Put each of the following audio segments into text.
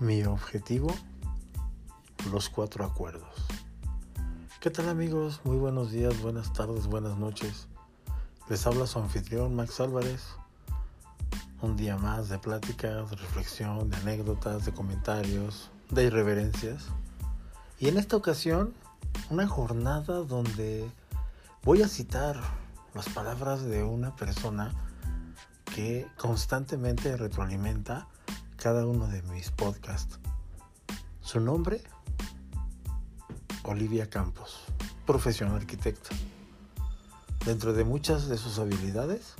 Mi objetivo, los cuatro acuerdos. ¿Qué tal amigos? Muy buenos días, buenas tardes, buenas noches. Les habla su anfitrión Max Álvarez. Un día más de pláticas, de reflexión, de anécdotas, de comentarios, de irreverencias. Y en esta ocasión, una jornada donde voy a citar las palabras de una persona que constantemente retroalimenta cada uno de mis podcasts. Su nombre, Olivia Campos, profesional arquitecta. Dentro de muchas de sus habilidades,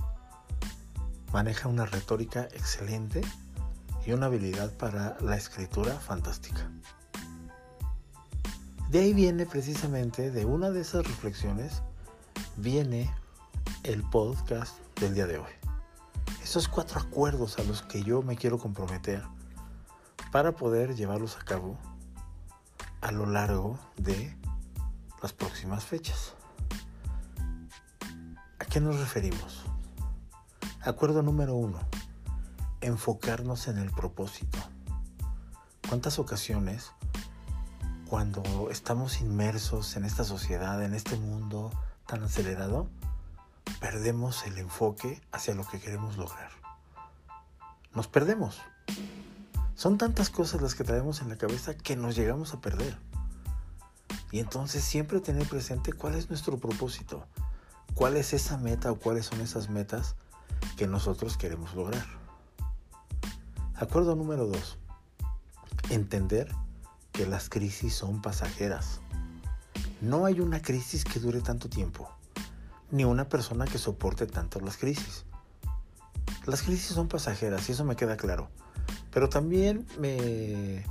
maneja una retórica excelente y una habilidad para la escritura fantástica. De ahí viene precisamente, de una de esas reflexiones, viene el podcast del día de hoy esos cuatro acuerdos a los que yo me quiero comprometer para poder llevarlos a cabo a lo largo de las próximas fechas. ¿A qué nos referimos? Acuerdo número uno, enfocarnos en el propósito. ¿Cuántas ocasiones cuando estamos inmersos en esta sociedad, en este mundo tan acelerado, perdemos el enfoque hacia lo que queremos lograr. Nos perdemos. Son tantas cosas las que traemos en la cabeza que nos llegamos a perder. Y entonces siempre tener presente cuál es nuestro propósito, cuál es esa meta o cuáles son esas metas que nosotros queremos lograr. Acuerdo número dos. Entender que las crisis son pasajeras. No hay una crisis que dure tanto tiempo ni una persona que soporte tanto las crisis. Las crisis son pasajeras y eso me queda claro. Pero también me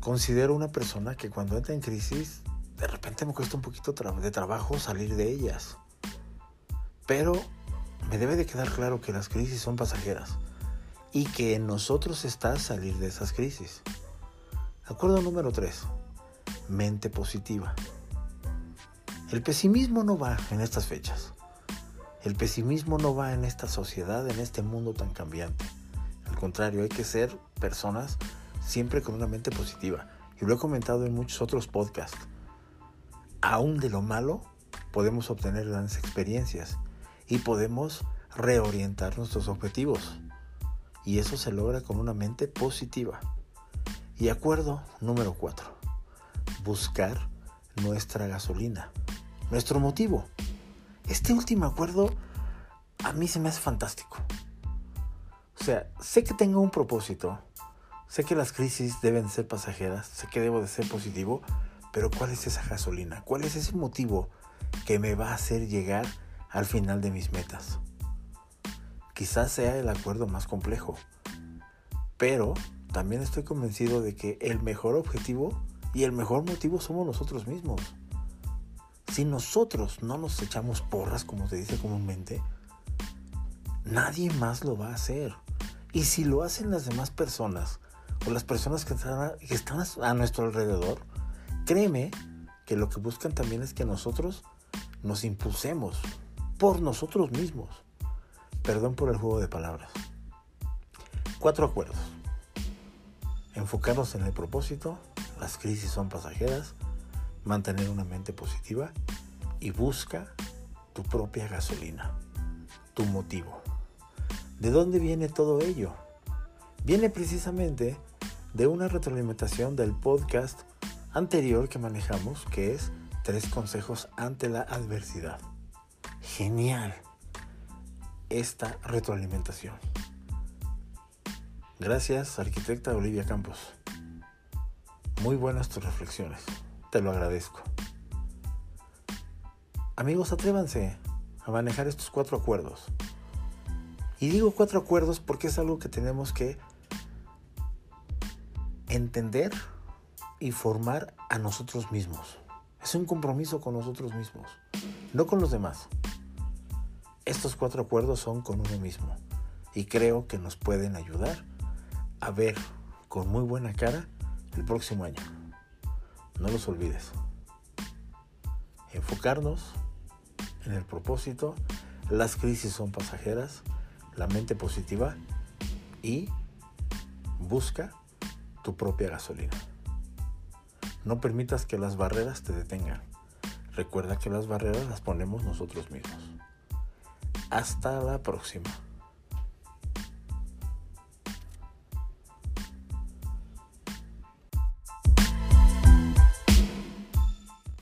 considero una persona que cuando entra en crisis, de repente me cuesta un poquito de trabajo salir de ellas. Pero me debe de quedar claro que las crisis son pasajeras y que en nosotros está salir de esas crisis. Acuerdo número 3. Mente positiva. El pesimismo no va en estas fechas. El pesimismo no va en esta sociedad, en este mundo tan cambiante. Al contrario, hay que ser personas siempre con una mente positiva. Y lo he comentado en muchos otros podcasts. Aún de lo malo podemos obtener grandes experiencias y podemos reorientar nuestros objetivos. Y eso se logra con una mente positiva. Y acuerdo número 4. Buscar nuestra gasolina nuestro motivo. Este último acuerdo a mí se me hace fantástico. O sea, sé que tengo un propósito, sé que las crisis deben ser pasajeras, sé que debo de ser positivo, pero ¿cuál es esa gasolina? ¿Cuál es ese motivo que me va a hacer llegar al final de mis metas? Quizás sea el acuerdo más complejo, pero también estoy convencido de que el mejor objetivo y el mejor motivo somos nosotros mismos. Si nosotros no nos echamos porras, como se dice comúnmente, nadie más lo va a hacer. Y si lo hacen las demás personas o las personas que están, a, nuestro alrededor, créeme que lo que buscan también es que nosotros nos impulsemos por nosotros mismos. Perdón por el juego de palabras. Cuatro acuerdos. Enfocarnos en el propósito, las crisis son pasajeras, mantener una mente positiva y busca tu propia gasolina, tu motivo. ¿De dónde viene todo ello? Viene precisamente de una retroalimentación del podcast anterior que manejamos, que es Tres consejos ante la adversidad. Genial esta retroalimentación. Gracias, arquitecta Olivia Campos. Muy buenas tus reflexiones. Te lo agradezco. Amigos, atrévanse a manejar estos cuatro acuerdos. Y digo cuatro acuerdos porque es algo que tenemos que entender y formar a nosotros mismos. Es un compromiso con nosotros mismos, no con los demás. Estos cuatro acuerdos son con uno mismo y creo que nos pueden ayudar a ver con muy buena cara el próximo año. No los olvides. Enfocarnos en el propósito. Las crisis son pasajeras. La mente positiva. Y busca tu propia gasolina. No permitas que las barreras te detengan. Recuerda que las barreras las ponemos nosotros mismos. Hasta la próxima.